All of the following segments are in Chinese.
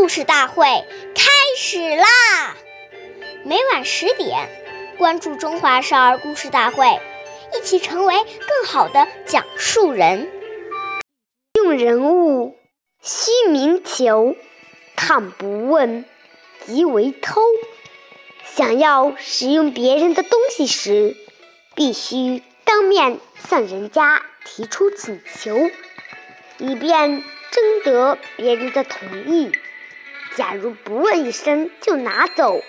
故事大会开始啦！每晚十点，关注《中华少儿故事大会》，一起成为更好的讲述人。用人物须明求，倘不问，即为偷。想要使用别人的东西时，必须当面向人家提出请求，以便征得别人的同意。假如不问一声就拿走，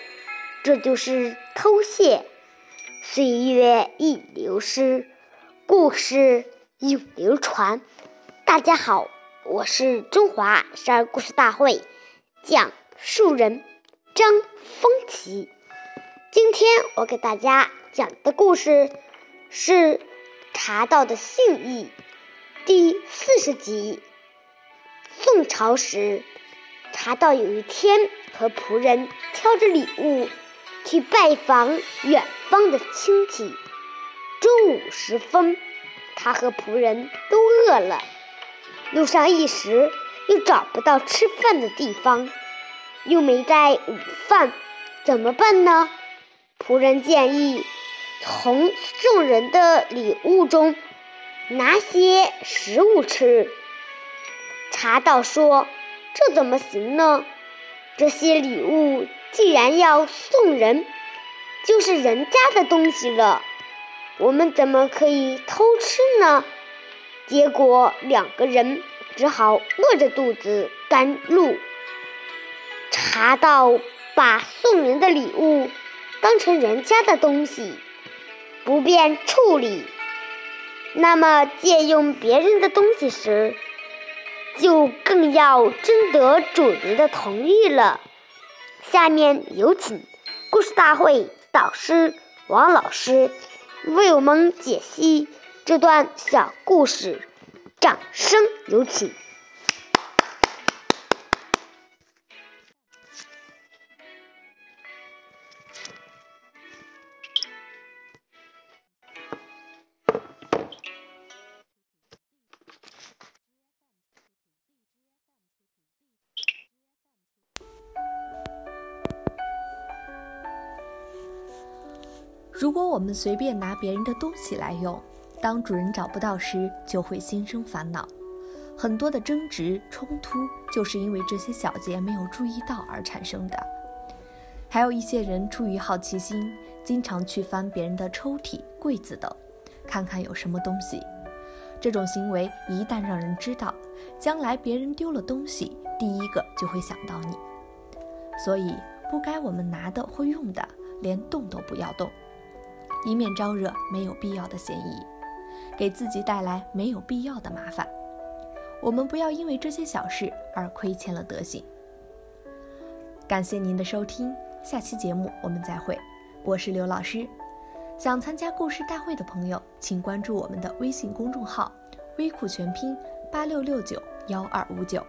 这就是偷窃。岁月易流失，故事永流传。大家好，我是中华少儿故事大会讲述人张风奇。今天我给大家讲的故事是《茶道的信义》第四十集。宋朝时，茶道有一天和仆人挑着礼物去拜访远方的亲戚。中午时分，他和仆人都饿了，路上一时又找不到吃饭的地方，又没带午饭，怎么办呢？仆人建议从众人的礼物中拿些食物吃。茶道说：“这怎么行呢？这些礼物既然要送人，就是人家的东西了，我们怎么可以偷吃呢？”结果两个人只好饿着肚子赶路。茶道把送人的礼物。当成人家的东西，不便处理，那么借用别人的东西时，就更要征得主人的同意了。下面有请故事大会导师王老师为我们解析这段小故事，掌声有请。如果我们随便拿别人的东西来用，当主人找不到时，就会心生烦恼。很多的争执冲突，就是因为这些小节没有注意到而产生的。还有一些人出于好奇心，经常去翻别人的抽屉、柜子等，看看有什么东西。这种行为一旦让人知道，将来别人丢了东西，第一个就会想到你。所以，不该我们拿的或用的，连动都不要动。以免招惹没有必要的嫌疑，给自己带来没有必要的麻烦。我们不要因为这些小事而亏欠了德行。感谢您的收听，下期节目我们再会。我是刘老师。想参加故事大会的朋友，请关注我们的微信公众号“微库全拼八六六九幺二五九”。